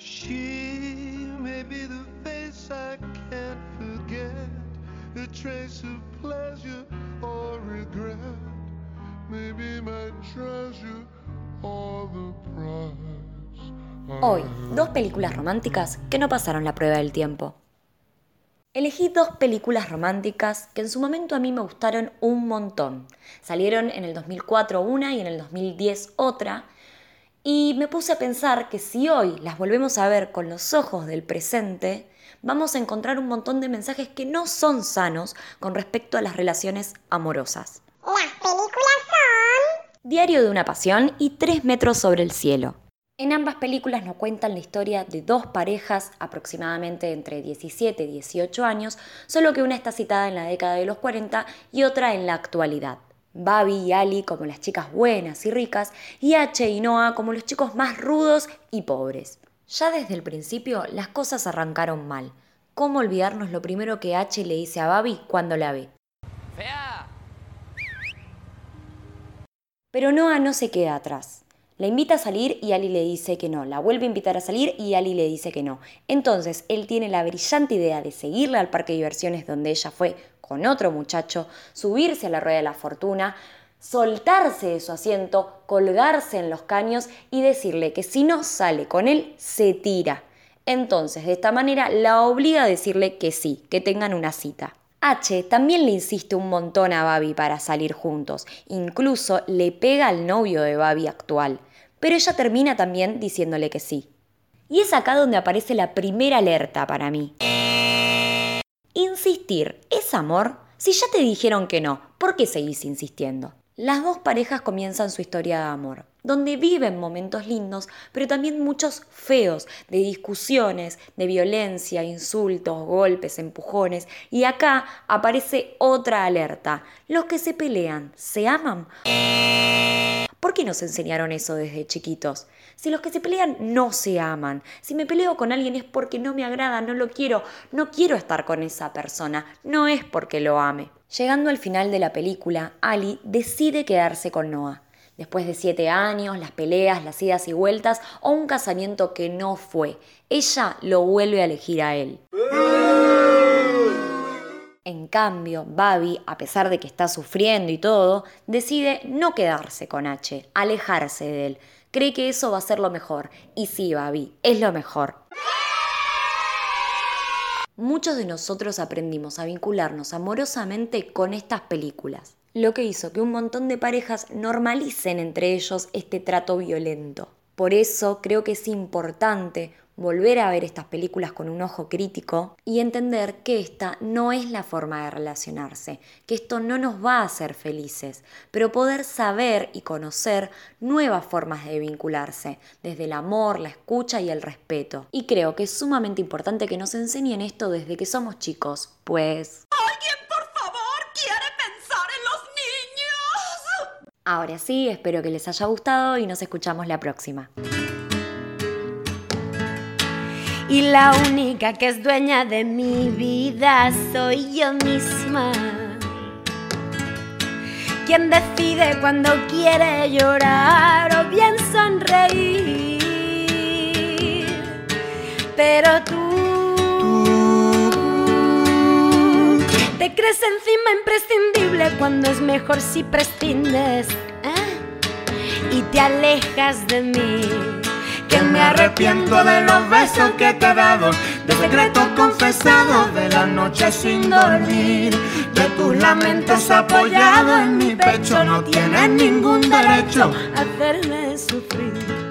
She may be the face I can't forget, trace of pleasure or regret. My treasure or. Hoy, dos películas románticas que no pasaron la prueba del tiempo. Elegí dos películas románticas que en su momento a mí me gustaron un montón. Salieron en el 2004 una y en el 2010 otra. Y me puse a pensar que si hoy las volvemos a ver con los ojos del presente, vamos a encontrar un montón de mensajes que no son sanos con respecto a las relaciones amorosas. Las películas son... Diario de una pasión y Tres metros sobre el cielo. En ambas películas nos cuentan la historia de dos parejas aproximadamente entre 17 y 18 años, solo que una está citada en la década de los 40 y otra en la actualidad. Babi y Ali como las chicas buenas y ricas y H y Noah como los chicos más rudos y pobres. Ya desde el principio las cosas arrancaron mal. ¿Cómo olvidarnos lo primero que H le dice a Babi cuando la ve? ¡Fea! Pero Noah no se queda atrás. La invita a salir y Ali le dice que no. La vuelve a invitar a salir y Ali le dice que no. Entonces él tiene la brillante idea de seguirla al parque de diversiones donde ella fue con otro muchacho, subirse a la rueda de la fortuna, soltarse de su asiento, colgarse en los caños y decirle que si no sale con él, se tira. Entonces, de esta manera, la obliga a decirle que sí, que tengan una cita. H también le insiste un montón a Babi para salir juntos, incluso le pega al novio de Babi actual, pero ella termina también diciéndole que sí. Y es acá donde aparece la primera alerta para mí. Insistir, ¿es amor? Si ya te dijeron que no, ¿por qué seguís insistiendo? Las dos parejas comienzan su historia de amor, donde viven momentos lindos, pero también muchos feos, de discusiones, de violencia, insultos, golpes, empujones. Y acá aparece otra alerta. Los que se pelean, ¿se aman? ¿Por qué nos enseñaron eso desde chiquitos? Si los que se pelean no se aman, si me peleo con alguien es porque no me agrada, no lo quiero, no quiero estar con esa persona, no es porque lo ame. Llegando al final de la película, Ali decide quedarse con Noah. Después de siete años, las peleas, las idas y vueltas o un casamiento que no fue, ella lo vuelve a elegir a él. En cambio, Babi, a pesar de que está sufriendo y todo, decide no quedarse con H, alejarse de él. Cree que eso va a ser lo mejor. Y sí, Babi, es lo mejor. Muchos de nosotros aprendimos a vincularnos amorosamente con estas películas, lo que hizo que un montón de parejas normalicen entre ellos este trato violento. Por eso creo que es importante volver a ver estas películas con un ojo crítico y entender que esta no es la forma de relacionarse, que esto no nos va a hacer felices, pero poder saber y conocer nuevas formas de vincularse, desde el amor, la escucha y el respeto. Y creo que es sumamente importante que nos enseñen esto desde que somos chicos, pues... ¿Alguien, por favor, quiere pensar en los niños? Ahora sí, espero que les haya gustado y nos escuchamos la próxima. Y la única que es dueña de mi vida soy yo misma. Quien decide cuando quiere llorar o bien sonreír. Pero tú te crees encima imprescindible cuando es mejor si prescindes ¿eh? y te alejas de mí arrepiento de los besos que te he dado, de secretos confesados, de la noche sin dormir, de tus lamentos apoyados en mi pecho, no tienes ningún derecho a hacerme sufrir.